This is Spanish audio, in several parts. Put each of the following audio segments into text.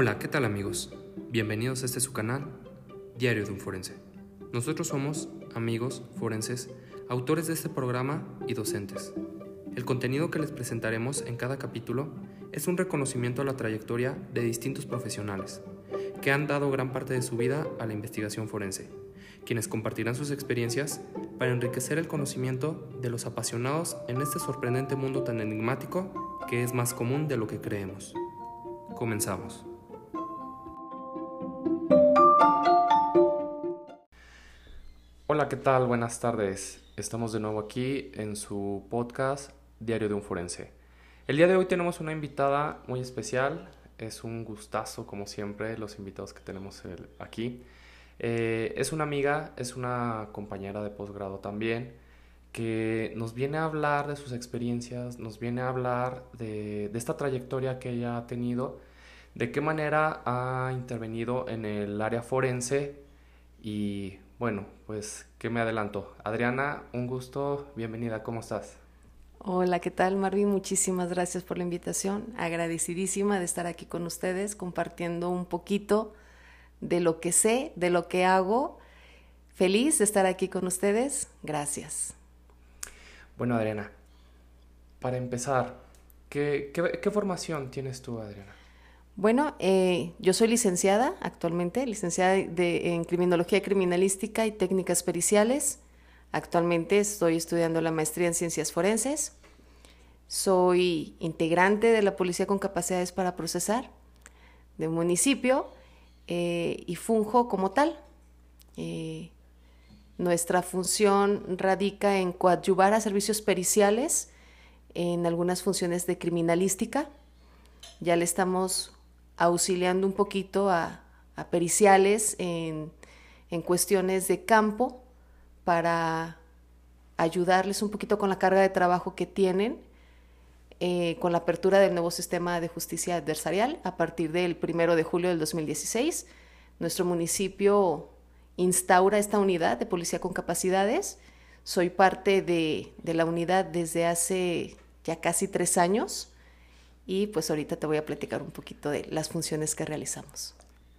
Hola, ¿qué tal amigos? Bienvenidos a este su canal, Diario de un Forense. Nosotros somos amigos forenses, autores de este programa y docentes. El contenido que les presentaremos en cada capítulo es un reconocimiento a la trayectoria de distintos profesionales que han dado gran parte de su vida a la investigación forense, quienes compartirán sus experiencias para enriquecer el conocimiento de los apasionados en este sorprendente mundo tan enigmático que es más común de lo que creemos. Comenzamos. ¿Qué tal? Buenas tardes. Estamos de nuevo aquí en su podcast Diario de un Forense. El día de hoy tenemos una invitada muy especial. Es un gustazo, como siempre, los invitados que tenemos aquí. Eh, es una amiga, es una compañera de posgrado también, que nos viene a hablar de sus experiencias, nos viene a hablar de, de esta trayectoria que ella ha tenido, de qué manera ha intervenido en el área forense y bueno, pues, ¿qué me adelanto? Adriana, un gusto, bienvenida, ¿cómo estás? Hola, ¿qué tal Marvin? Muchísimas gracias por la invitación. Agradecidísima de estar aquí con ustedes compartiendo un poquito de lo que sé, de lo que hago. Feliz de estar aquí con ustedes. Gracias. Bueno, Adriana, para empezar, ¿qué, qué, formación tienes tú, Adriana? Bueno, eh, yo soy licenciada actualmente, licenciada de, en Criminología Criminalística y Técnicas Periciales. Actualmente estoy estudiando la maestría en Ciencias Forenses. Soy integrante de la Policía con Capacidades para Procesar de municipio eh, y funjo como tal. Eh, nuestra función radica en coadyuvar a servicios periciales en algunas funciones de criminalística. Ya le estamos auxiliando un poquito a, periciales en, en cuestiones de campo para ayudarles un poquito con la carga de trabajo que tienen eh, con la apertura del nuevo sistema de justicia adversarial a partir del primero de julio del 2016. Nuestro municipio instaura esta unidad de policía con capacidades. Soy parte de, de la unidad desde hace ya casi tres años y pues ahorita te voy a platicar un poquito de las funciones que realizamos.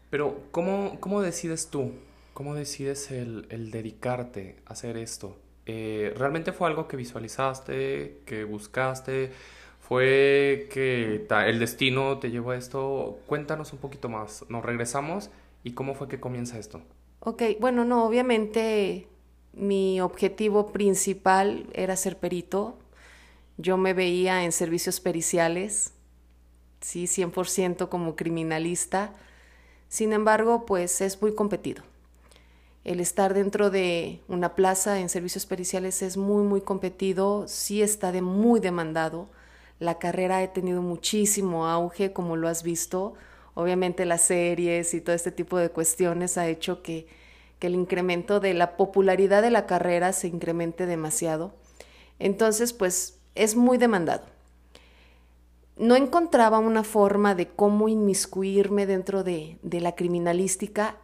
Pero, ¿cómo, cómo decides tú ¿Cómo decides el, dedicarte a hacer esto? Eh, ¿Realmente fue algo que visualizaste, que buscaste? ¿Fue que el destino te llevó a esto? Cuéntanos un poquito más. Nos regresamos y cómo fue que comienza esto. Ok, bueno, no, obviamente mi objetivo principal era ser perito. Yo me veía en servicios periciales, sí, 100% como criminalista. Sin embargo, pues es muy competido el estar dentro de una plaza en servicios periciales es muy, muy competido, sí está de muy demandado. La carrera ha tenido muchísimo auge, como lo has visto. Obviamente las series y todo este tipo de cuestiones ha hecho que, que el incremento de la popularidad de la carrera se incremente demasiado. Entonces, pues es muy demandado. No encontraba una forma de cómo inmiscuirme dentro de, de la criminalística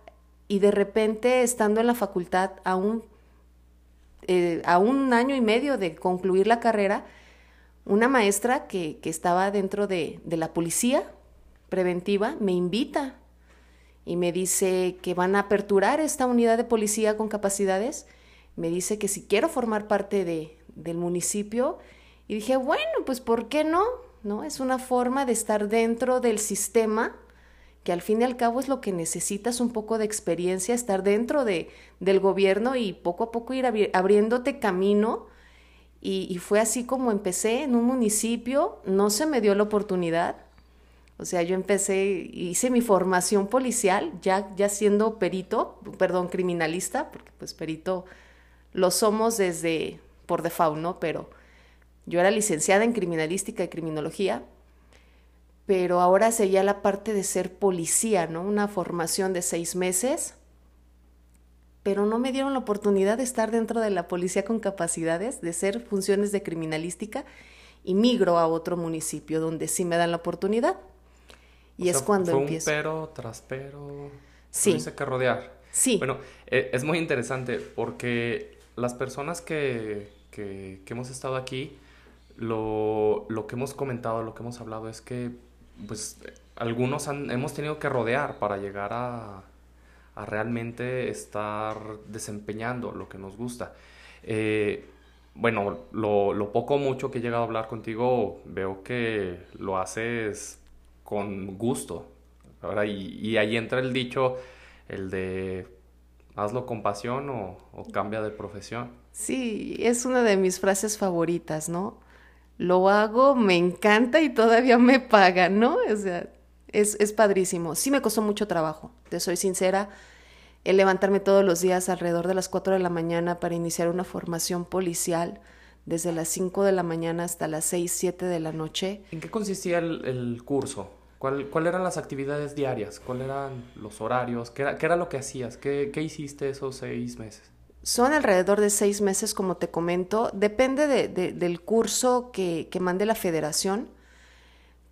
y de repente estando en la facultad a un, eh, a un año y medio de concluir la carrera, una maestra que, estaba dentro de, de, la policía preventiva me invita y me dice que van a aperturar esta unidad de policía con capacidades, me dice que si quiero formar parte de, del municipio y dije, bueno, pues ¿por qué no? ¿No? Es una forma de estar dentro del sistema que al fin y al cabo es lo que necesitas un poco de experiencia, estar dentro de, del gobierno y poco a poco ir abriéndote camino. Y, fue así como empecé en un municipio, no se me dio la oportunidad. O sea, yo empecé, hice mi formación policial, ya, ya siendo perito, perdón, criminalista, porque pues perito lo somos desde por default, ¿no? Pero yo era licenciada en criminalística y criminología, pero ahora sería la parte de ser policía, ¿no? Una formación de seis meses, pero no me dieron la oportunidad de estar dentro de la policía con capacidades, de ser funciones de criminalística, y migro a otro municipio donde sí me dan la oportunidad. Y es cuando fue empiezo. Un pero tras pero. Sí. que rodear. Sí. Bueno, eh, es muy interesante porque las personas que, que, que hemos estado aquí, lo, lo, que hemos comentado, lo que hemos hablado es que pues algunos hemos tenido que rodear para llegar a, realmente estar desempeñando lo que nos gusta. Eh, bueno, lo, lo poco o mucho que he llegado a hablar contigo, veo que lo haces con gusto. Y, ahí entra el dicho, el de hazlo con pasión o, cambia de profesión. Sí, es una de mis frases favoritas, ¿no? Lo hago, me encanta y todavía me pagan, ¿no? O sea, es, es padrísimo. Sí me costó mucho trabajo, te soy sincera el levantarme todos los días alrededor de las 4 de la mañana para iniciar una formación policial desde las 5 de la mañana hasta las 6, 7 de la noche. ¿En qué consistía el, curso? ¿Cuáles eran las actividades diarias? ¿Cuáles eran los horarios? ¿Qué era, qué era lo que hacías? ¿Qué, ¿Qué, hiciste esos seis meses? Son alrededor de seis meses, como te comento. Depende de, del curso que, mande la federación,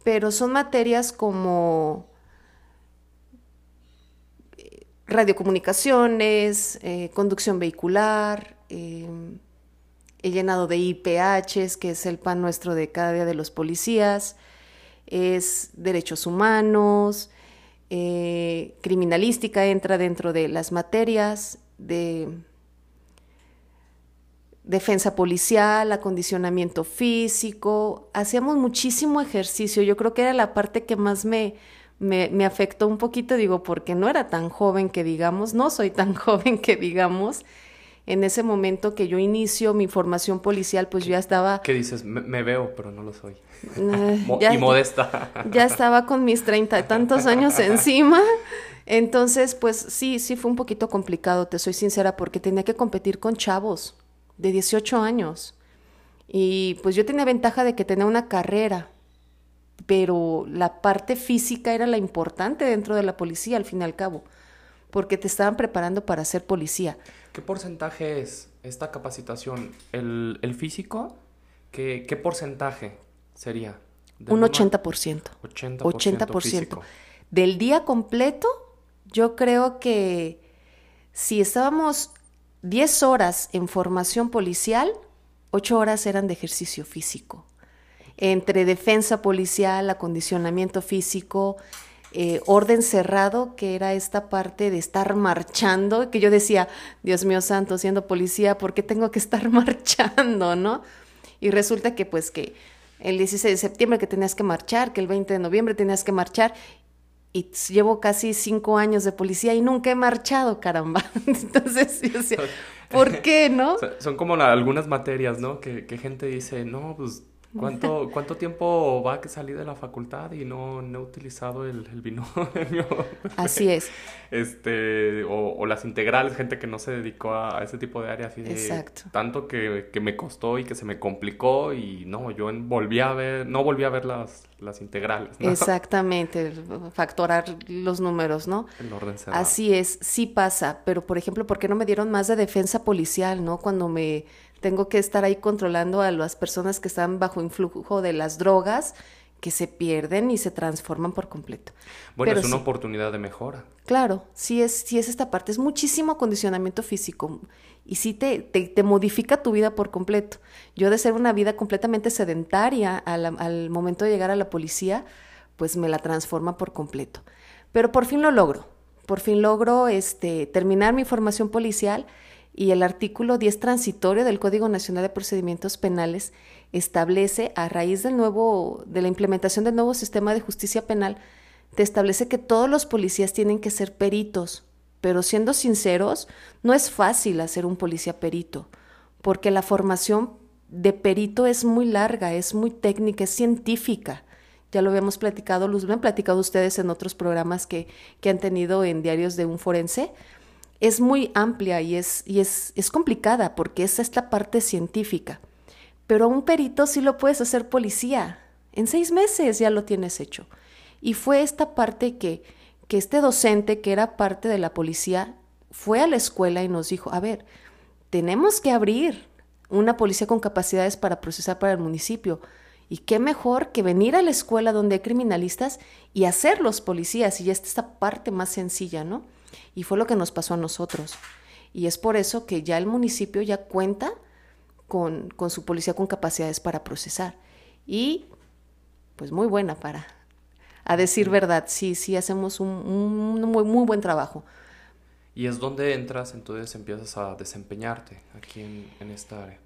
pero son materias como radiocomunicaciones, eh, conducción vehicular, eh, he llenado de IPHs, que es el pan nuestro de cada día de los policías, es derechos humanos, eh, criminalística entra dentro de las materias de defensa policial, acondicionamiento físico, hacíamos muchísimo ejercicio, yo creo que era la parte que más me, me, afectó un poquito, digo, porque no era tan joven que digamos, no soy tan joven que digamos. En ese momento que yo inicio mi formación policial, pues yo ya estaba... ¿Qué dices? Me, veo, pero no lo soy. y modesta. Ya estaba con mis treinta y tantos años encima. Entonces, pues sí, sí fue un poquito complicado, te soy sincera, porque tenía que competir con chavos de 18 años. Y pues yo tenía ventaja de que tenía una carrera pero la parte física era la importante dentro de la policía al fin y al cabo, porque te estaban preparando para ser policía. ¿Qué porcentaje es esta capacitación? ¿El, físico? ¿Qué, ¿Qué, porcentaje sería? Un 80%. 80%. 80%. Del día completo, yo creo que si estábamos 10 horas en formación policial, 8 horas eran de ejercicio físico entre defensa policial, acondicionamiento físico, eh, orden cerrado, que era esta parte de estar marchando, que yo decía, Dios mío santo, siendo policía, ¿por qué tengo que estar marchando, no? Y resulta que pues que el 16 de septiembre que tenías que marchar, que el 20 de noviembre tenías que marchar, y llevo casi cinco años de policía y nunca he marchado, caramba. Entonces, yo decía, ¿por qué, no? Son como algunas materias, ¿no? Que, que gente dice, no, pues ¿Cuánto, ¿Cuánto tiempo va a salir de la facultad y no, no he utilizado el, el binomio? Así es. Este, o, las integrales, gente que no se dedicó a, ese tipo de áreas. Exacto. Tanto que, que, me costó y que se me complicó y no, yo volví a ver, no volví a ver las, las integrales. Exactamente, factorar los números, ¿no? El orden cerrado. Así es, sí pasa, pero por ejemplo, ¿por qué no me dieron más de defensa policial, no? Cuando me tengo que estar ahí controlando a las personas que están bajo influjo de las drogas que se pierden y se transforman por completo. Bueno, es una oportunidad de mejora. Claro, sí es, sí es esta parte, es muchísimo acondicionamiento físico y sí te, te, modifica tu vida por completo. Yo de ser una vida completamente sedentaria al, al momento de llegar a la policía, pues me la transforma por completo. Pero por fin lo logro, por fin logro este, terminar mi formación policial y el artículo 10 transitorio del Código Nacional de Procedimientos Penales establece, a raíz del nuevo, de la implementación del nuevo sistema de justicia penal, te establece que todos los policías tienen que ser peritos. Pero siendo sinceros, no es fácil hacer un policía perito, porque la formación de perito es muy larga, es muy técnica, es científica. Ya lo habíamos platicado, lo han platicado ustedes en otros programas que, que han tenido en diarios de un forense es muy amplia y es, y es, es complicada porque es esta parte científica. Pero un perito sí lo puedes hacer policía. En seis meses ya lo tienes hecho. Y fue esta parte que, que este docente, que era parte de la policía, fue a la escuela y nos dijo, a ver, tenemos que abrir una policía con capacidades para procesar para el municipio. Y qué mejor que venir a la escuela donde hay criminalistas y hacerlos policías. Y esta es esta parte más sencilla, ¿no? Y fue lo que nos pasó a nosotros. Y es por eso que ya el municipio ya cuenta con, con su policía con capacidades para procesar. Y pues muy buena para A decir verdad, sí, sí, hacemos un, un muy, muy buen trabajo. Y es donde entras, entonces empiezas a desempeñarte aquí en, en esta área.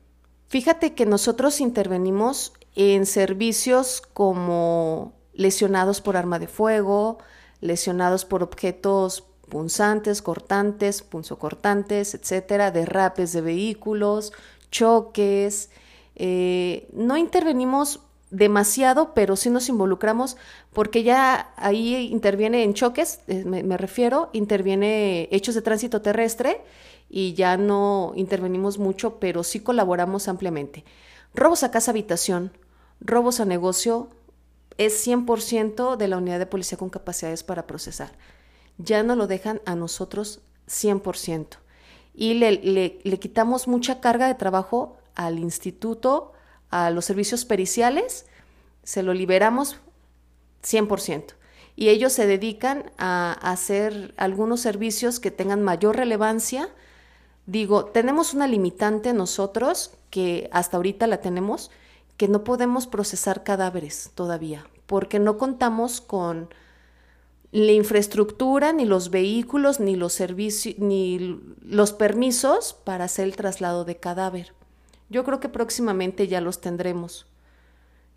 Fíjate que nosotros intervenimos en servicios como lesionados por arma de fuego, lesionados por objetos punzantes, cortantes, punzocortantes, etcétera, derrapes de vehículos, choques. Eh, no intervenimos demasiado, pero sí nos involucramos porque ya ahí interviene en choques, eh, me, refiero, interviene hechos de tránsito terrestre y ya no intervenimos mucho, pero sí colaboramos ampliamente. Robos a casa habitación, robos a negocio, es 100% de la unidad de policía con capacidades para procesar. Ya no lo dejan a nosotros 100%. Y le, le quitamos mucha carga de trabajo al instituto, a los servicios periciales, se lo liberamos 100%. Y ellos se dedican a hacer algunos servicios que tengan mayor relevancia. Digo, tenemos una limitante nosotros, que hasta ahorita la tenemos, que no podemos procesar cadáveres todavía, porque no contamos con la infraestructura, ni los vehículos, ni los servicios, ni los permisos para hacer el traslado de cadáver. Yo creo que próximamente ya los tendremos.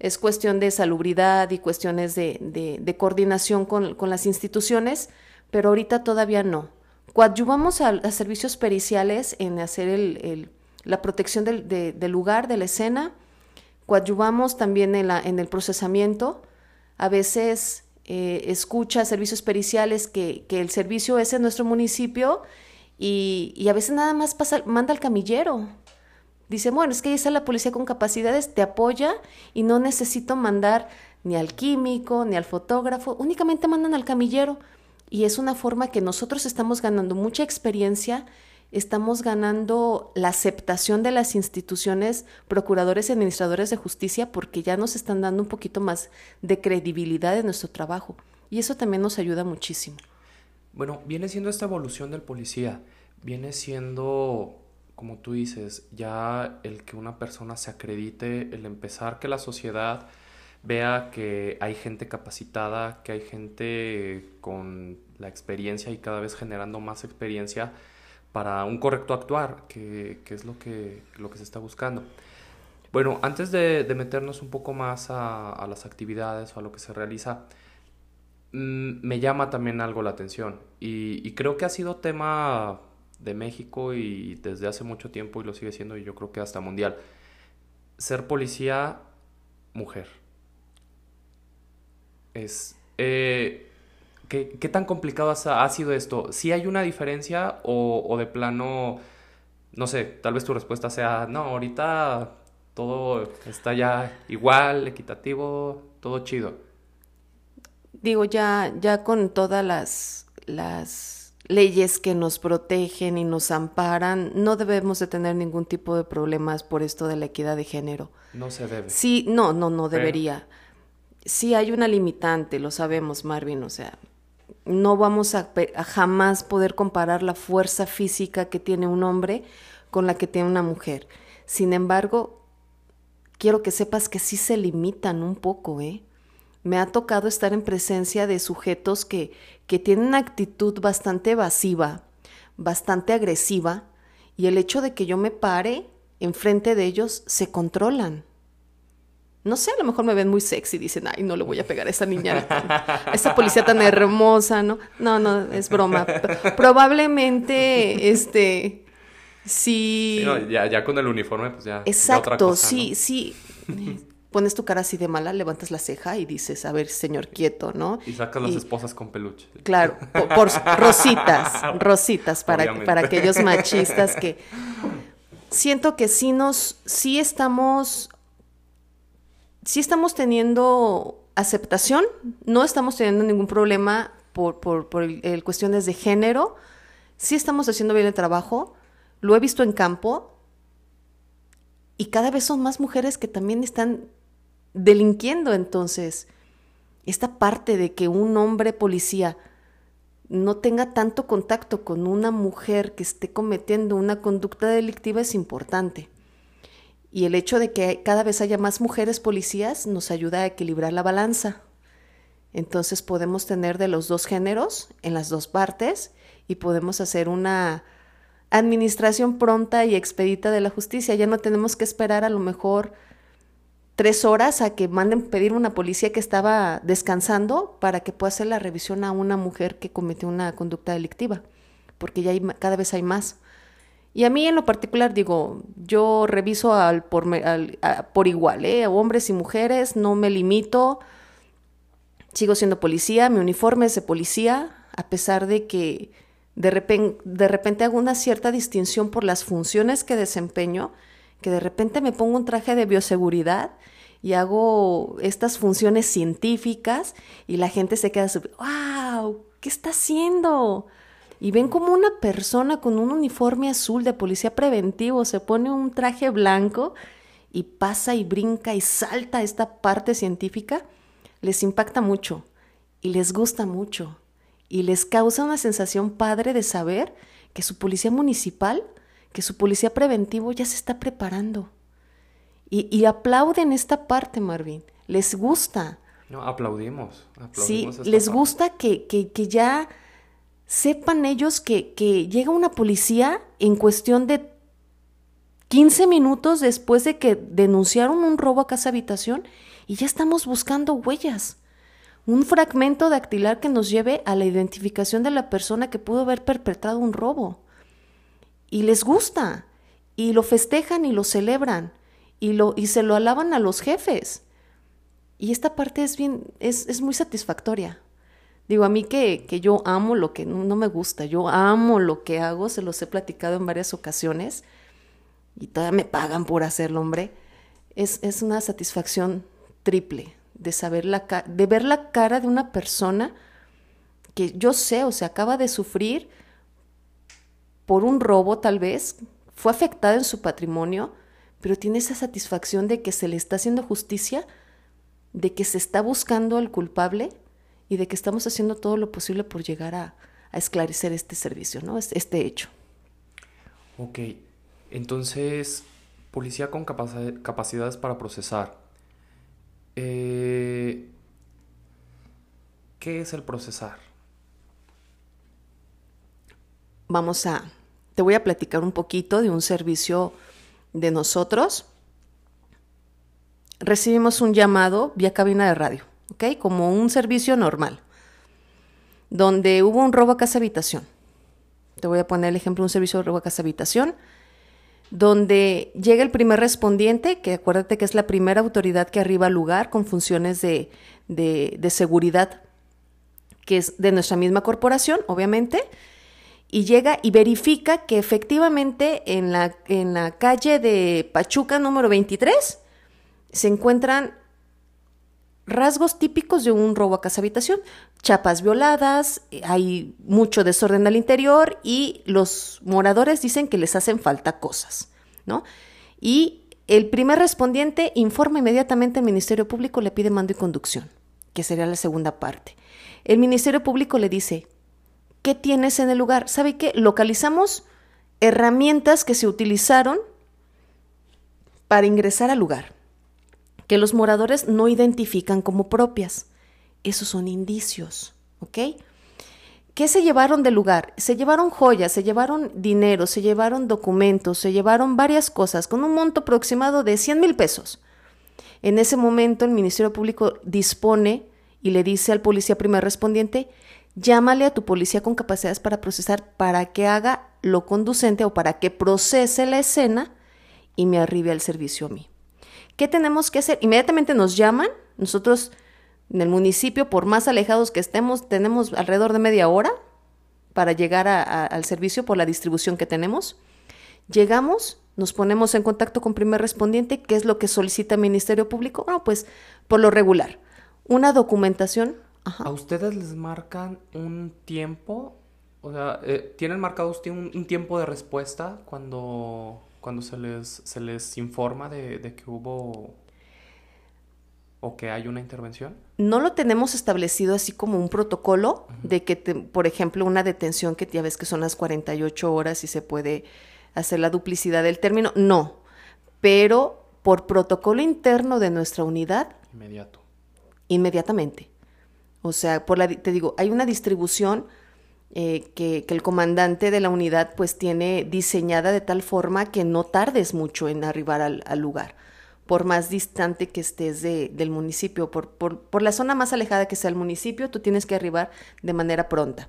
Es cuestión de salubridad y cuestiones de, coordinación con, las instituciones, pero ahorita todavía no. Coadyuvamos a, servicios periciales en hacer la protección del, lugar, de la escena. Coadyuvamos también en, la, en el procesamiento. A veces eh, escucha servicios periciales que, el servicio es en nuestro municipio y, y a veces nada más pasa, manda al camillero Dice, bueno, es que ahí está la policía con capacidades, te apoya y no necesito mandar ni al químico, ni al fotógrafo, únicamente mandan al camillero. Y es una forma que nosotros estamos ganando mucha experiencia, estamos ganando la aceptación de las instituciones, procuradores y administradores de justicia, porque ya nos están dando un poquito más de credibilidad en nuestro trabajo. Y eso también nos ayuda muchísimo. Bueno, viene siendo esta evolución del policía, viene siendo como tú dices, ya el que una persona se acredite, el empezar que la sociedad vea que hay gente capacitada, que hay gente con la experiencia y cada vez generando más experiencia para un correcto actuar, que, es lo que, se está buscando. Bueno, antes de, meternos un poco más a, las actividades o a lo que se realiza, mm, me llama también algo la atención y, y creo que ha sido tema de México y desde hace mucho tiempo y lo sigue siendo y yo creo que hasta mundial. Ser policía mujer. Es... Eh, ¿qué, tan complicado ha, sido esto? ¿Si hay una diferencia o, o de plano, no sé, tal vez tu respuesta sea, no, ahorita todo está ya igual, equitativo, todo chido? Digo, ya, ya con todas las, las leyes que nos protegen y nos amparan, no debemos de tener ningún tipo de problemas por esto de la equidad de género. No se debe. Sí, no, no, no debería. Sí hay una limitante, lo sabemos, Marvin, o sea, no vamos a, jamás poder comparar la fuerza física que tiene un hombre con la que tiene una mujer. Sin embargo, quiero que sepas que sí se limitan un poco, ¿eh? me ha tocado estar en presencia de sujetos que, que tienen una actitud bastante evasiva, bastante agresiva, y el hecho de que yo me pare enfrente de ellos se controlan. No sé, a lo mejor me ven muy sexy y dicen, ay, no le voy a pegar a esa niña, a esa policía tan hermosa, ¿no? No, no, es broma. Probablemente, este, sí. ya, ya, con el uniforme, pues ya. Exacto, otra cosa, sí, sí pones tu cara así de mala, levantas la ceja y dices, a ver, señor, quieto, ¿no? Y sacas las esposas con peluche. Claro, por, rositas, rositas para, para aquellos machistas que siento que sí nos, sí estamos, sí estamos teniendo aceptación, no estamos teniendo ningún problema por, por, por el, cuestiones de género, sí estamos haciendo bien el trabajo, lo he visto en campo, y cada vez son más mujeres que también están delinquiendo entonces. Esta parte de que un hombre policía no tenga tanto contacto con una mujer que esté cometiendo una conducta delictiva es importante. Y el hecho de que cada vez haya más mujeres policías nos ayuda a equilibrar la balanza. Entonces podemos tener de los dos géneros en las dos partes y podemos hacer una administración pronta y expedita de la justicia. Ya no tenemos que esperar a lo mejor tres horas a que manden pedir una policía que estaba descansando para que pueda hacer la revisión a una mujer que cometió una conducta delictiva, porque ya hay, cada vez hay más. Y a mí en lo particular digo, yo reviso al por, por igual, ¿eh? hombres y mujeres, no me limito, sigo siendo policía, mi uniforme es de policía, a pesar de que de repente, de repente hago una cierta distinción por las funciones que desempeño, que de repente me pongo un traje de bioseguridad y hago estas funciones científicas y la gente se queda, wow, ¿qué está haciendo? Y ven como una persona con un uniforme azul de policía preventivo se pone un traje blanco y pasa y brinca y salta esta parte científica, les impacta mucho y les gusta mucho y les causa una sensación padre de saber que su policía municipal, que su policía preventivo ya se está preparando. Y, aplauden esta parte, Marvin. Les gusta. No, aplaudimos. sí, les gusta que, que, que, ya sepan ellos que, que llega una policía en cuestión de 15 minutos después de que denunciaron un robo a casa habitación y ya estamos buscando huellas un fragmento dactilar que nos lleve a la identificación de la persona que pudo haber perpetrado un robo. Y les gusta, y lo festejan y lo celebran, y, lo, y se lo alaban a los jefes. Y esta parte es bien, es, es muy satisfactoria. Digo, a mí que, que yo amo lo que no, me gusta, yo amo lo que hago, se los he platicado en varias ocasiones, y todavía me pagan por hacerlo, hombre. Es, es una satisfacción triple, de saber la de ver la cara de una persona que yo sé, o sea, acaba de sufrir por un robo tal vez, fue afectada en su patrimonio, pero tiene esa satisfacción de que se le está haciendo justicia, de que se está buscando al culpable y de que estamos haciendo todo lo posible por llegar a, a esclarecer este servicio, ¿no? Este hecho. Ok, entonces, policía con capacidades para procesar. Eh, ¿Qué es el procesar? Vamos a, te voy a platicar un poquito de un servicio de nosotros. Recibimos un llamado vía cabina de radio, ¿ok? Como un servicio normal, donde hubo un robo a casa habitación. Te voy a poner el ejemplo de un servicio de robo a casa habitación donde llega el primer respondiente, que acuérdate que es la primera autoridad que arriba al lugar con funciones de, de, seguridad, que es de nuestra misma corporación, obviamente, y llega y verifica que efectivamente en la, en la calle de Pachuca número 23 se encuentran rasgos típicos de un robo a casa habitación, chapas violadas, hay mucho desorden al interior y los moradores dicen que les hacen falta cosas, ¿no? Y el primer respondiente informa inmediatamente al Ministerio Público, le pide mando y conducción, que sería la segunda parte. El Ministerio Público le dice, ¿qué tienes en el lugar? ¿Sabe qué? Localizamos herramientas que se utilizaron para ingresar al lugar que los moradores no identifican como propias. Esos son indicios, ¿ok? ¿Qué se llevaron del lugar? Se llevaron joyas, se llevaron dinero, se llevaron documentos, se llevaron varias cosas con un monto aproximado de 100 mil pesos. En ese momento el Ministerio Público dispone y le dice al policía primer respondiente, llámale a tu policía con capacidades para procesar para que haga lo conducente o para que procese la escena y me arribe al servicio a mí. ¿Qué tenemos que hacer? Inmediatamente nos llaman, nosotros en el municipio, por más alejados que estemos, tenemos alrededor de media hora para llegar al servicio por la distribución que tenemos. Llegamos, nos ponemos en contacto con primer respondiente, ¿qué es lo que solicita el Ministerio Público? Bueno, pues por lo regular, una documentación. ¿A ustedes les marcan un tiempo? O sea, eh, ¿tienen marcado usted un tiempo de respuesta cuando cuando se les, se les informa de, que hubo o que hay una intervención? No lo tenemos establecido así como un protocolo de que, por ejemplo, una detención que ya ves que son las 48 horas y se puede hacer la duplicidad del término. No, pero por protocolo interno de nuestra unidad. Inmediato. Inmediatamente. O sea, por la, te digo, hay una distribución eh, que, el comandante de la unidad pues tiene diseñada de tal forma que no tardes mucho en arribar al, lugar, por más distante que estés del municipio, por, por, la zona más alejada que sea el municipio, tú tienes que arribar de manera pronta.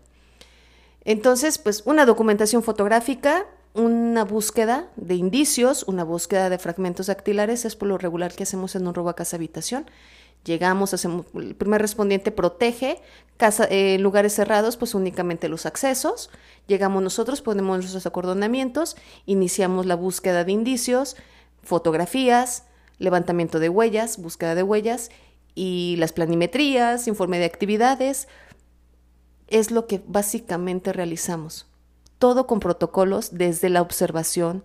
Entonces, pues una documentación fotográfica, una búsqueda de indicios, una búsqueda de fragmentos dactilares, es por lo regular que hacemos en un robo a casa habitación. Llegamos, hacemos, el primer respondiente protege, casa, eh, lugares cerrados, pues únicamente los accesos. Llegamos nosotros, ponemos nuestros acordonamientos, iniciamos la búsqueda de indicios, fotografías, levantamiento de huellas, búsqueda de huellas y las planimetrías, informe de actividades. Es lo que básicamente realizamos. Todo con protocolos desde la observación,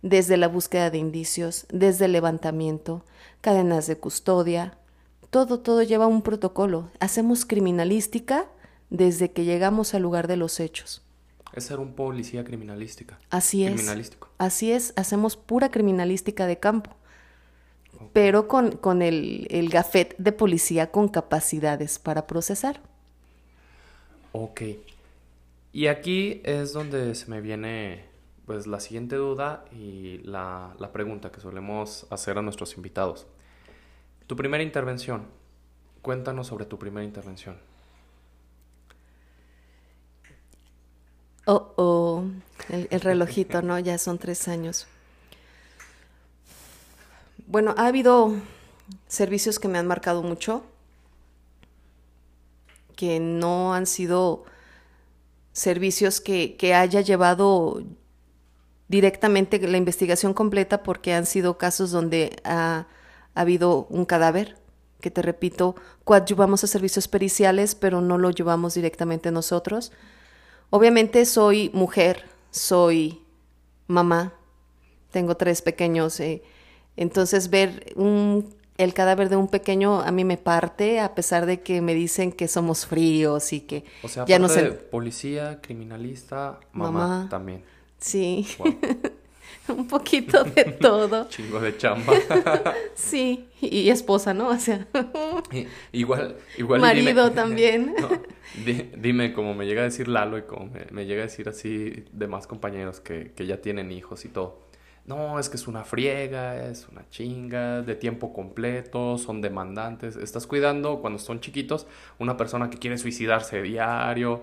desde la búsqueda de indicios, desde el levantamiento, cadenas de custodia, todo, todo lleva un protocolo. Hacemos criminalística desde que llegamos al lugar de los hechos. Es ser un policía criminalística. Así es. Así es, hacemos pura criminalística de campo. Pero con, con el, el gafet de policía con capacidades para procesar. Ok. Y aquí es donde se me viene pues la siguiente duda y la, la pregunta que solemos hacer a nuestros invitados. Tu primera intervención. Cuéntanos sobre tu primera intervención. Oh, oh, el, relojito, ¿no? Ya son tres años. Bueno, ha habido servicios que me han marcado mucho, que no han sido servicios que, que haya llevado directamente la investigación completa porque han sido casos donde ha ha habido un cadáver, que te repito, coadyuvamos a servicios periciales, pero no lo llevamos directamente nosotros. Obviamente soy mujer, soy mamá, tengo tres pequeños, eh, entonces ver un, el cadáver de un pequeño a mí me parte, a pesar de que me dicen que somos fríos y que o sea, ya no sé. Policía, criminalista, mamá, también. Sí. un poquito de todo. Chingo de chamba. sí, y esposa, ¿no? O sea. igual, igual. Marido también. dime, como me llega a decir Lalo y como me, llega a decir así demás compañeros que, que ya tienen hijos y todo. No, es que es una friega, es una chinga, de tiempo completo, son demandantes. Estás cuidando cuando son chiquitos una persona que quiere suicidarse diario.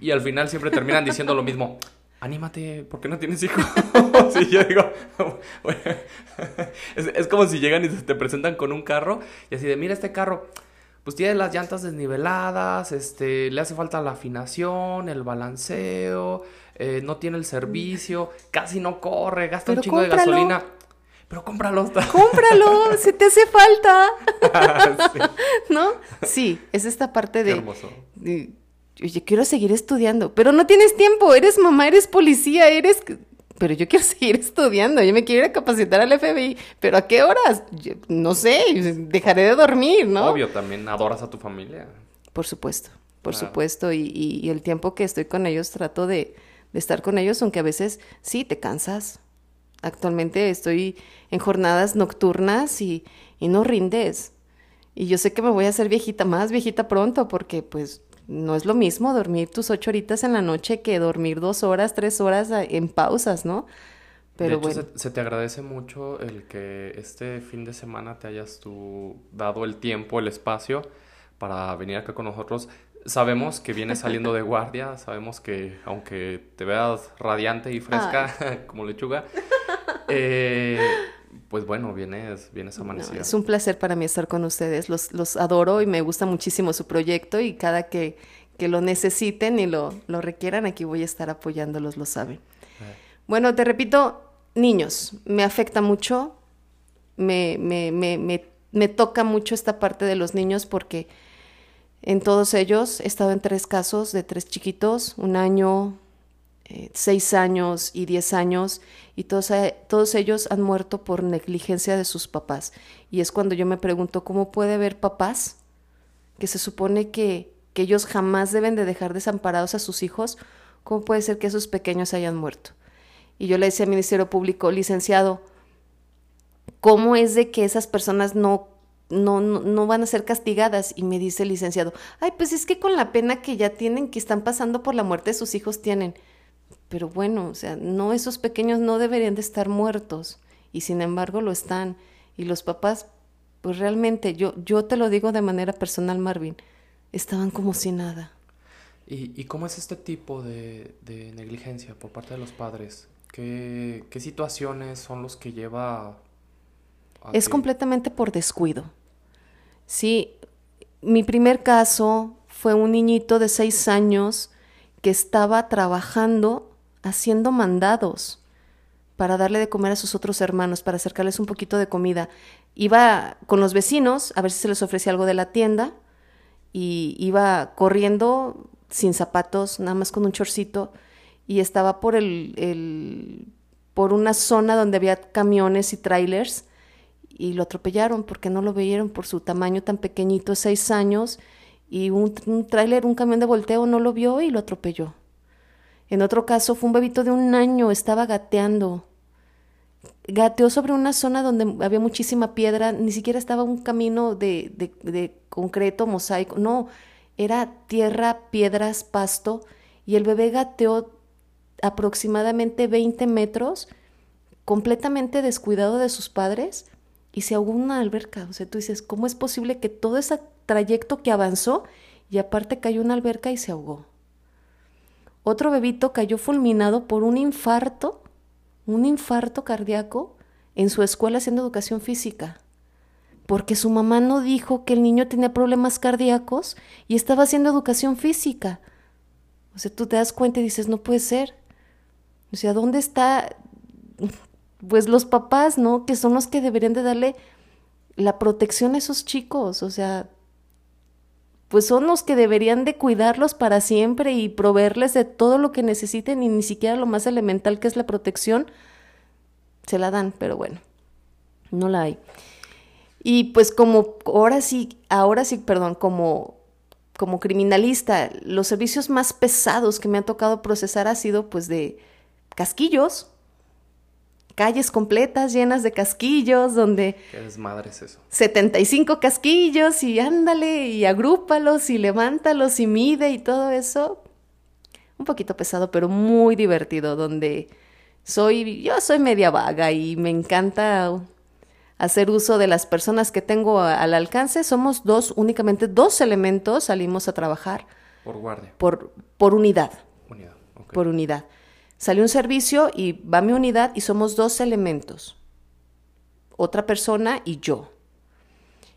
Y al final siempre terminan diciendo lo mismo anímate, ¿por qué no tienes hijos? sí, yo digo, es, como si llegan y te presentan con un carro y así de, mira este carro, pues tiene las llantas desniveladas, este, le hace falta la afinación, el balanceo, eh, no tiene el servicio, casi no corre, gasta un chingo de gasolina. Pero cómpralo. Cómpralo, si te hace falta. ¿No? Sí, es esta parte de, hermoso oye, quiero seguir estudiando, pero no tienes tiempo, eres mamá, eres policía, eres... Pero yo quiero seguir estudiando, yo me quiero ir a capacitar al FBI, pero ¿a qué horas? no sé, dejaré de dormir, ¿no? Obvio, también adoras a tu familia. Por supuesto, por supuesto, y, el tiempo que estoy con ellos trato de, estar con ellos, aunque a veces sí te cansas. Actualmente estoy en jornadas nocturnas y, y no rindes. Y yo sé que me voy a hacer viejita, más viejita pronto, porque pues no es lo mismo dormir tus ocho horitas en la noche que dormir dos horas, tres horas en pausas, ¿no? Pero bueno. se, te agradece mucho el que este fin de semana te hayas tú dado el tiempo, el espacio para venir acá con nosotros. Sabemos que vienes saliendo de guardia, sabemos que aunque te veas radiante y fresca como lechuga, eh, pues bueno, vienes, vienes amanecida. es un placer para mí estar con ustedes. Los, los adoro y me gusta muchísimo su proyecto y cada que, que lo necesiten y lo, lo, requieran, aquí voy a estar apoyándolos, lo saben. Bueno, te repito, niños, me afecta mucho, me, me, me, me, me toca mucho esta parte de los niños porque en todos ellos he estado en tres casos de tres chiquitos, un año, seis años y diez años, y todos, eh, todos ellos han muerto por negligencia de sus papás. Y es cuando yo me pregunto, ¿cómo puede haber papás que se supone que, que ellos jamás deben de dejar desamparados a sus hijos? ¿Cómo puede ser que esos pequeños hayan muerto? Y yo le decía al Ministerio Público, licenciado, ¿cómo es de que esas personas no no, no, no, van a ser castigadas. Y me dice el licenciado, ay, pues es que con la pena que ya tienen, que están pasando por la muerte de sus hijos tienen. Pero bueno, o sea, no, esos pequeños no deberían de estar muertos. Y sin embargo lo están. Y los papás, pues realmente, yo, yo te lo digo de manera personal, Marvin, estaban como si nada. ¿Y, y cómo es este tipo de, de, negligencia por parte de los padres? ¿Qué, qué situaciones son los que lleva es completamente por descuido. Sí, mi primer caso fue un niñito de seis años que estaba trabajando haciendo mandados para darle de comer a sus otros hermanos, para acercarles un poquito de comida. Iba con los vecinos a ver si se les ofrecía algo de la tienda y iba corriendo sin zapatos, nada más con un chorcito, y estaba por el, el por una zona donde había camiones y trailers y lo atropellaron porque no lo veían por su tamaño tan pequeñito, seis años, y un, un un camión de volteo no lo vio y lo atropelló. En otro caso fue un bebito de un año, estaba gateando. Gateó sobre una zona donde había muchísima piedra, ni siquiera estaba un camino de, de, concreto, mosaico, no, era tierra, piedras, pasto, y el bebé gateó aproximadamente 20 metros, completamente descuidado de sus padres, y se ahogó una alberca. O sea, tú dices, ¿cómo es posible que todo ese trayecto que avanzó y aparte cayó una alberca y se ahogó? Otro bebito cayó fulminado por un infarto, un infarto cardíaco en su escuela haciendo educación física, porque su mamá no dijo que el niño tenía problemas cardíacos y estaba haciendo educación física. O sea, tú te das cuenta y dices, no puede ser. O sea, ¿dónde está pues los papás, ¿no? Que son los que deberían de darle la protección a esos chicos, o sea, pues son los que deberían de cuidarlos para siempre y proveerles de todo lo que necesiten y ni siquiera lo más elemental que es la protección, se la dan, pero bueno, no la hay. Y pues como ahora sí, ahora sí, perdón, como como criminalista, los servicios más pesados que me han tocado procesar ha sido pues de casquillos, calles completas llenas de casquillos, donde... ¿Qué desmadre es eso? 75 casquillos y ándale y agrúpalos y levántalos y mide y todo eso. Un poquito pesado, pero muy divertido, donde soy, yo soy media vaga y me encanta hacer uso de las personas que tengo al alcance. Somos dos, únicamente dos elementos salimos a trabajar. Por guardia. Por, por unidad. Unidad, okay. Por unidad. Sale un servicio y va mi unidad y somos dos elementos, otra persona y yo.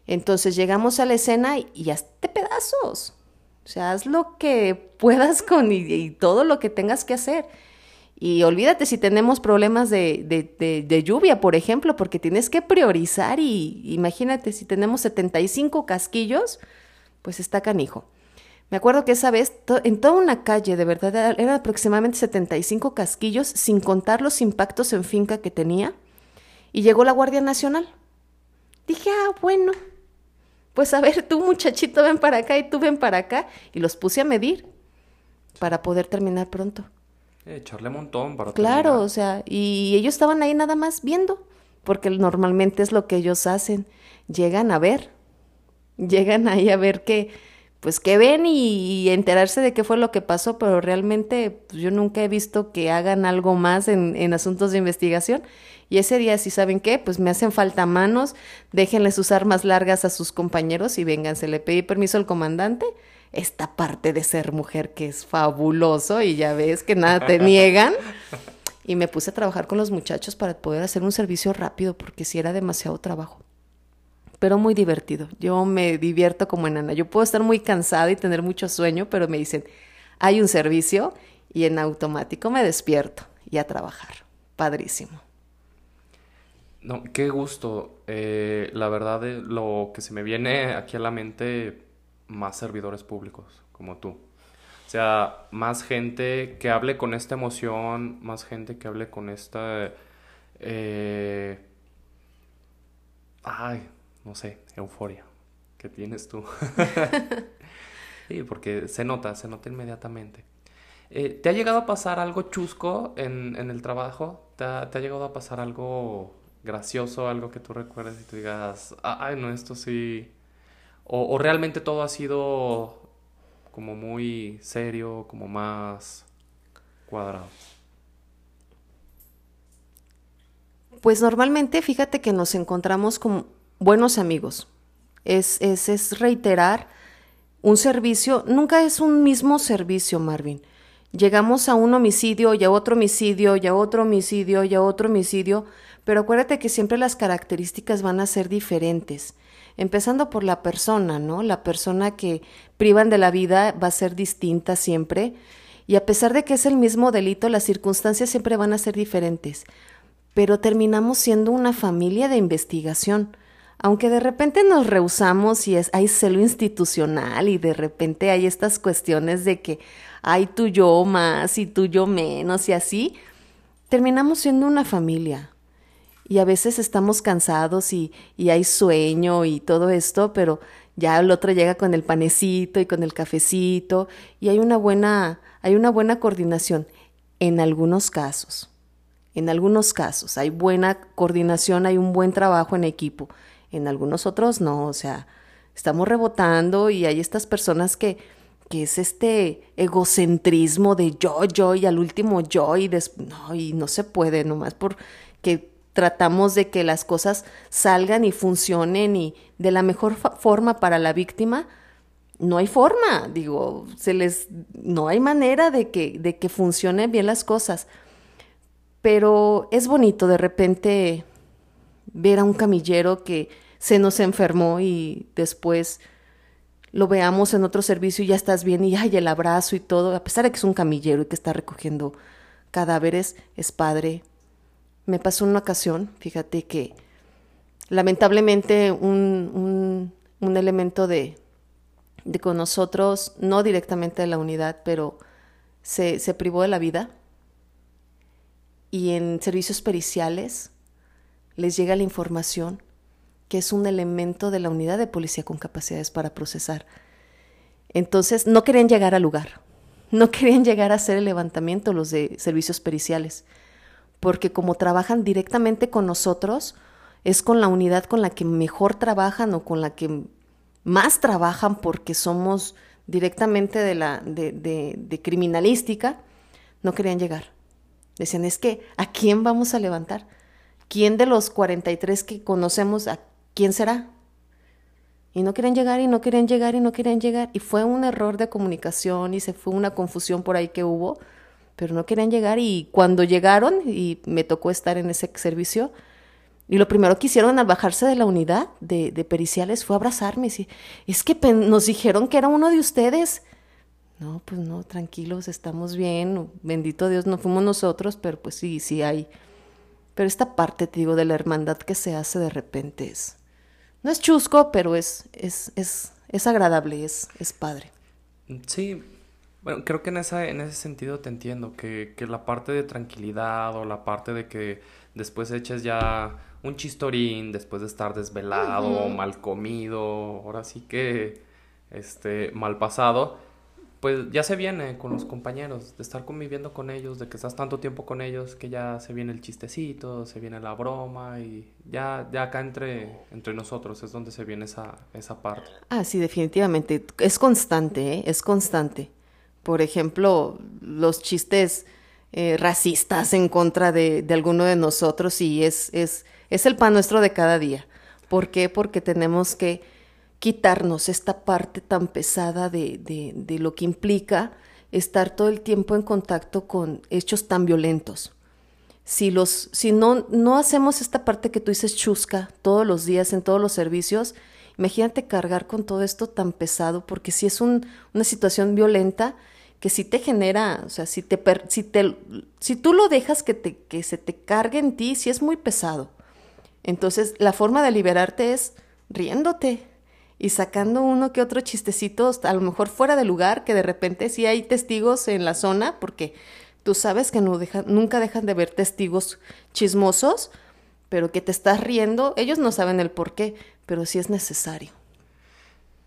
Entonces llegamos a la escena y, y hazte pedazos. O sea, haz lo que puedas con y, y, todo lo que tengas que hacer. Y olvídate si tenemos problemas de, de, de, de, lluvia, por ejemplo, porque tienes que priorizar y imagínate si tenemos 75 casquillos, pues está canijo. Me acuerdo que esa vez en toda una calle, de verdad, eran aproximadamente 75 casquillos, sin contar los impactos en finca que tenía, y llegó la Guardia Nacional. Dije, ah, bueno, pues a ver, tú muchachito ven para acá y tú ven para acá, y los puse a medir para poder terminar pronto. Echarle un montón para Claro, terminar. o sea, y ellos estaban ahí nada más viendo, porque normalmente es lo que ellos hacen. Llegan a ver, llegan ahí a ver que pues que ven y, y, enterarse de qué fue lo que pasó, pero realmente pues, yo nunca he visto que hagan algo más en, en, asuntos de investigación. Y ese día, si saben qué, pues me hacen falta manos, déjenles sus armas largas a sus compañeros y vénganse, le pedí permiso al comandante. Esta parte de ser mujer que es fabuloso y ya ves que nada te niegan. Y me puse a trabajar con los muchachos para poder hacer un servicio rápido porque si era demasiado trabajo pero muy divertido. Yo me divierto como enana. Yo puedo estar muy cansada y tener mucho sueño, pero me dicen, hay un servicio y en automático me despierto y a trabajar. Padrísimo. No, qué gusto. Eh, la verdad, eh, lo que se me viene aquí a la mente, más servidores públicos como tú. O sea, más gente que hable con esta emoción, más gente que hable con esta... Eh... Ay, no sé, euforia que tienes tú. sí, porque se nota, se nota inmediatamente. Eh, ¿Te ha llegado a pasar algo chusco en, en el trabajo? ¿Te ha, ¿Te ha, llegado a pasar algo gracioso, algo que tú recuerdes y tú digas, ah, ay, no, esto sí. O, o realmente todo ha sido como muy serio, como más cuadrado. Pues normalmente fíjate que nos encontramos con buenos amigos. Es, es, es reiterar un servicio, nunca es un mismo servicio, Marvin. Llegamos a un homicidio y a otro homicidio y a otro homicidio y a otro homicidio, pero acuérdate que siempre las características van a ser diferentes. Empezando por la persona, ¿no? La persona que privan de la vida va a ser distinta siempre. Y a pesar de que es el mismo delito, las circunstancias siempre van a ser diferentes pero terminamos siendo una familia de investigación. Aunque de repente nos rehusamos y es, hay celo institucional y de repente hay estas cuestiones de que hay tú yo más y tú yo menos y así, terminamos siendo una familia. Y a veces estamos cansados y, y hay sueño y todo esto, pero ya el otro llega con el panecito y con el cafecito y hay una buena, hay una buena coordinación en algunos casos. En algunos casos hay buena coordinación, hay un buen trabajo en equipo. En algunos otros no, o sea, estamos rebotando y hay estas personas que, que es este egocentrismo de yo, yo y al último yo y no, y no se puede nomás porque tratamos de que las cosas salgan y funcionen y de la mejor forma para la víctima. No hay forma, digo, se les no hay manera de que de que funcionen bien las cosas pero es bonito de repente ver a un camillero que se nos enfermó y después lo veamos en otro servicio y ya estás bien y hay el abrazo y todo, a pesar de que es un camillero y que está recogiendo cadáveres, es padre. Me pasó una ocasión, fíjate que lamentablemente un, un, elemento de, de con nosotros, no directamente de la unidad, pero se, se privó de la vida y en servicios periciales les llega la información que es un elemento de la unidad de policía con capacidades para procesar. Entonces no querían llegar al lugar, no querían llegar a hacer el levantamiento los de servicios periciales, porque como trabajan directamente con nosotros, es con la unidad con la que mejor trabajan o con la que más trabajan porque somos directamente de la de, de criminalística, no querían llegar. Decían, es que, ¿a quién vamos a levantar? ¿Quién de los 43 que conocemos, a quién será? Y no querían llegar y no querían llegar y no querían llegar. Y fue un error de comunicación y se fue una confusión por ahí que hubo, pero no querían llegar. Y cuando llegaron, y me tocó estar en ese servicio, y lo primero que hicieron al bajarse de la unidad de, periciales fue abrazarme. Y, es que nos dijeron que era uno de ustedes. No, pues no, tranquilos, estamos bien, bendito Dios, no fuimos nosotros, pero pues sí, sí hay. Pero esta parte, te digo, de la hermandad que se hace de repente es, no es chusco, pero es, es, es, es agradable, es, es padre. Sí, bueno, creo que en, esa, en ese sentido te entiendo, que, que la parte de tranquilidad o la parte de que después eches ya un chistorín después de estar desvelado, mal comido, ahora sí que este mal pasado, pues ya se viene con los compañeros, de estar conviviendo con ellos, de que estás tanto tiempo con ellos, que ya se viene el chistecito, se viene la broma y ya, ya acá entre, entre nosotros es donde se viene esa, esa parte. Ah, sí, definitivamente. Es constante, ¿eh? es constante. Por ejemplo, los chistes eh, racistas en contra de, de, alguno de nosotros y es, es, es el pan nuestro de cada día. ¿Por qué? Porque tenemos que quitarnos esta parte tan pesada de, de, lo que implica estar todo el tiempo en contacto con hechos tan violentos. Si, los, si no, no hacemos esta parte que tú dices chusca todos los días en todos los servicios, imagínate cargar con todo esto tan pesado, porque si es un, una situación violenta que si te genera, o sea, si, te, si, te, si tú lo dejas que, te, que se te cargue en ti, si es muy pesado. Entonces, la forma de liberarte es riéndote, y sacando uno que otro chistecito, a lo mejor fuera de lugar, que de repente sí hay testigos en la zona, porque tú sabes que nunca dejan de ver testigos chismosos, pero que te estás riendo, ellos no saben el por qué, pero sí es necesario.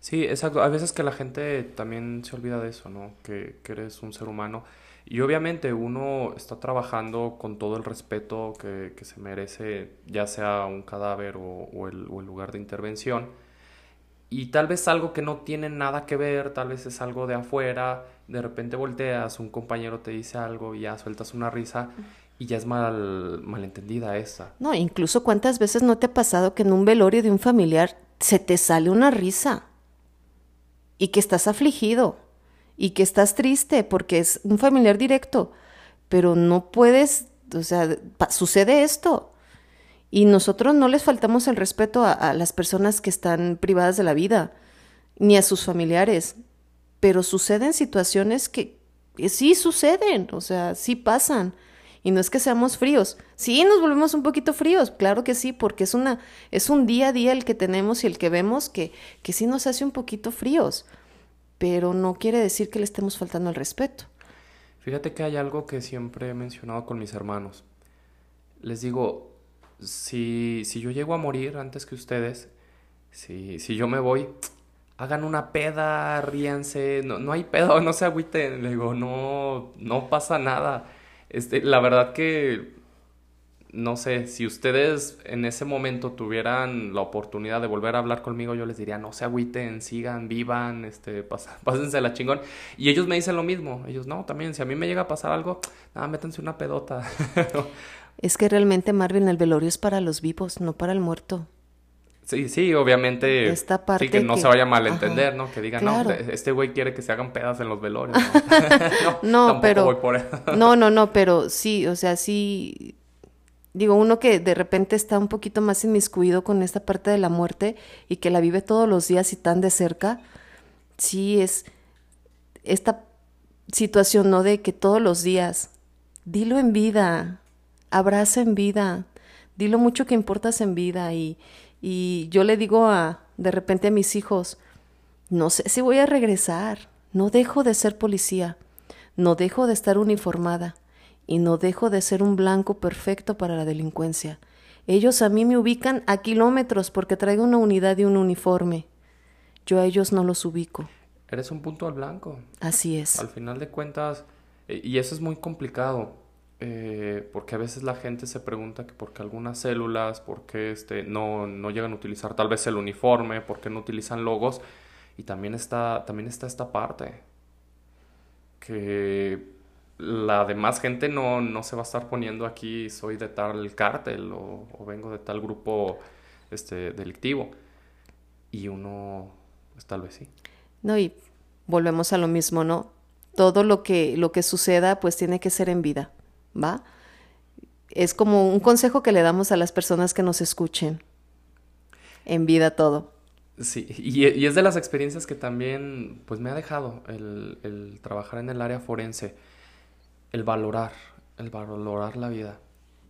Sí, exacto. A veces que la gente también se olvida de eso, ¿no? Que, que eres un ser humano. Y obviamente uno está trabajando con todo el respeto que, que se merece, ya sea un cadáver o, el, lugar de intervención. Y tal vez algo que no tiene nada que ver, tal vez es algo de afuera, de repente volteas, un compañero te dice algo y ya sueltas una risa y ya es mal, malentendida esa. No, incluso cuántas veces no te ha pasado que en un velorio de un familiar se te sale una risa y que estás afligido y que estás triste porque es un familiar directo, pero no puedes, o sea, sucede esto. Y nosotros no les faltamos el respeto a, las personas que están privadas de la vida, ni a sus familiares, pero suceden situaciones que, que sí suceden, o sea, sí pasan. Y no es que seamos fríos. Sí, nos volvemos un poquito fríos, claro que sí, porque es una es un día a día el que tenemos y el que vemos que que sí nos hace un poquito fríos pero no quiere decir que le estemos faltando el respeto. Fíjate que hay algo que siempre he mencionado con mis hermanos. Les digo, si, si yo llego a morir antes que ustedes, si, si yo me voy, hagan una peda, ríanse, no, no hay pedo, no se agüiten. Le digo, no, no pasa nada. Este, la verdad que no sé, si ustedes en ese momento tuvieran la oportunidad de volver a hablar conmigo, yo les diría, no se agüiten, sigan, vivan, este, pásense la chingón. Y ellos me dicen lo mismo. Ellos, no, también, si a mí me llega a pasar algo, nada, métanse una pedota. es que realmente, Marvin, el velorio es para los vivos, no para el muerto. Sí, sí, obviamente. Esta parte sí, que no se vaya a malentender, ¿no? Que digan, no, este güey quiere que se hagan pedas en los velorios. No, no pero. no, no, no, pero sí, o sea, sí digo, uno que de repente está un poquito más inmiscuido con esta parte de la muerte y que la vive todos los días y tan de cerca, sí es esta situación, ¿no? De que todos los días, dilo en vida, abraza en vida, dilo mucho que importas en vida y, y yo le digo a, de repente a mis hijos, no sé si voy a regresar, no dejo de ser policía, no dejo de estar uniformada y no dejo de ser un blanco perfecto para la delincuencia. Ellos a mí me ubican a kilómetros porque traigo una unidad y un uniforme. Yo a ellos no los ubico. Eres un punto al blanco. Así es. Al final de cuentas, eh, y eso es muy complicado, eh, porque a veces la gente se pregunta que por qué algunas células, por qué este, no, no llegan a utilizar tal vez el uniforme, por qué no utilizan logos, y también está, también está esta parte, que la demás gente no, no se va a estar poniendo aquí soy de tal cártel o, vengo de tal grupo este, delictivo. Y uno, pues tal vez sí. No, y volvemos a lo mismo, ¿no? Todo lo que, lo que suceda, pues tiene que ser en vida, ¿va? Es como un consejo que le damos a las personas que nos escuchen. En vida todo. Sí, y, y es de las experiencias que también, pues me ha dejado el, el trabajar en el área forense el valorar, el valorar la vida.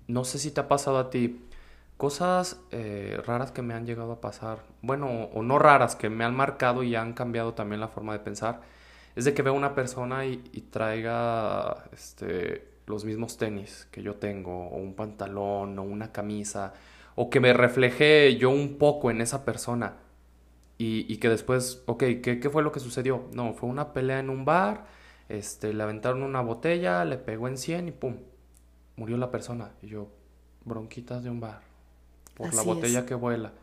No sé si te ha pasado a ti cosas eh, raras que me han llegado a pasar, bueno, o no raras, que me han marcado y han cambiado también la forma de pensar, es de que veo una persona y, traiga este, los mismos tenis que yo tengo, o un pantalón, o una camisa, o que me refleje yo un poco en esa persona. Y, y que después, ok, ¿qué, ¿qué fue lo que sucedió? No, fue una pelea en un bar, este, le aventaron una botella, le pegó en 100 y pum, murió la persona. Y yo, bronquitas de un bar, por la botella que vuela.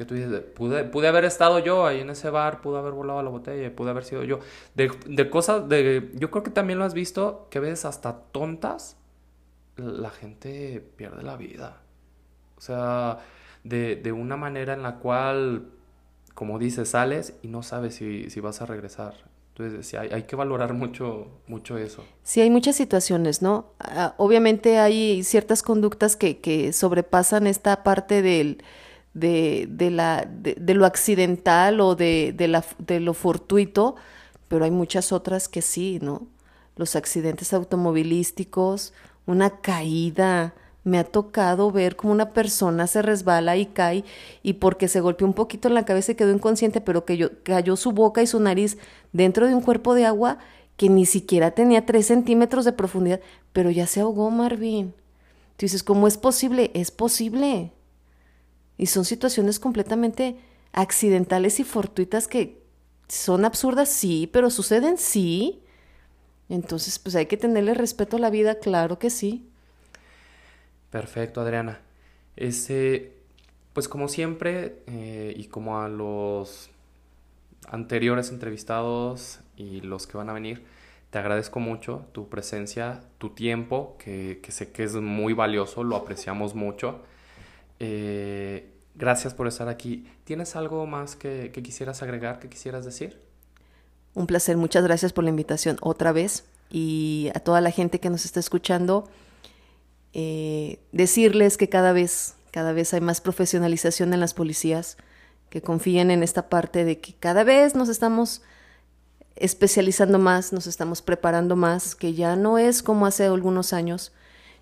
Que tú dices, pude, pude haber estado yo ahí en ese bar, pude haber volado la botella, pude haber sido yo. De, cosas, de, yo creo que también lo has visto, que ves hasta tontas, la gente pierde la vida. O sea, de, de una manera en la cual, como dices, sales y no sabes si, si vas a regresar. Entonces, sí, hay, que valorar mucho, mucho eso. Sí, hay muchas situaciones, ¿no? Ah, obviamente hay ciertas conductas que, que sobrepasan esta parte del, de, de, la, de, lo accidental o de, de, la, de lo fortuito, pero hay muchas otras que sí, ¿no? Los accidentes automovilísticos, una caída, me ha tocado ver cómo una persona se resbala y cae y porque se golpeó un poquito en la cabeza y quedó inconsciente, pero que yo, cayó su boca y su nariz dentro de un cuerpo de agua que ni siquiera tenía tres centímetros de profundidad, pero ya se ahogó Marvin. Tú dices, ¿cómo es posible? Es posible. Y son situaciones completamente accidentales y fortuitas que son absurdas, sí, pero suceden, sí. Entonces, pues hay que tenerle respeto a la vida, claro que sí. Perfecto, Adriana. Este, pues como siempre, eh, y como a los anteriores entrevistados y los que van a venir, te agradezco mucho tu presencia, tu tiempo, que, sé que es muy valioso, lo apreciamos mucho. Eh, gracias por estar aquí. ¿Tienes algo más que, quisieras agregar, que quisieras decir? Un placer, muchas gracias por la invitación otra vez y a toda la gente que nos está escuchando, eh, decirles que cada vez, cada vez hay más profesionalización en las policías, que confíen en esta parte de que cada vez nos estamos especializando más, nos estamos preparando más, que ya no es como hace algunos años,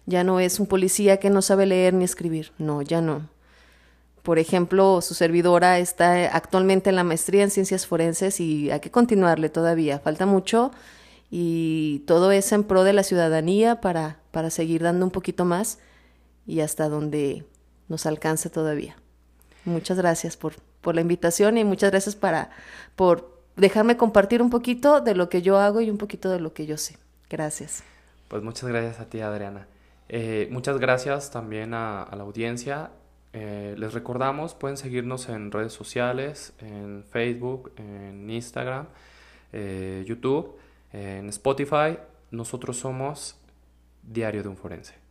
ya no es un policía que no sabe leer ni escribir, no, ya no. Por ejemplo, su servidora está actualmente en la maestría en ciencias forenses y hay que continuarle todavía, falta mucho y todo es en pro de la ciudadanía para, para seguir dando un poquito más y hasta donde nos alcance todavía. Muchas gracias por, por la invitación y muchas gracias para, por dejarme compartir un poquito de lo que yo hago y un poquito de lo que yo sé. Gracias. Pues muchas gracias a ti, Adriana. Eh, muchas gracias también a, la audiencia. Eh, les recordamos, pueden seguirnos en redes sociales, en Facebook, en Instagram, eh, YouTube, en Spotify. Nosotros somos Diario de un Forense.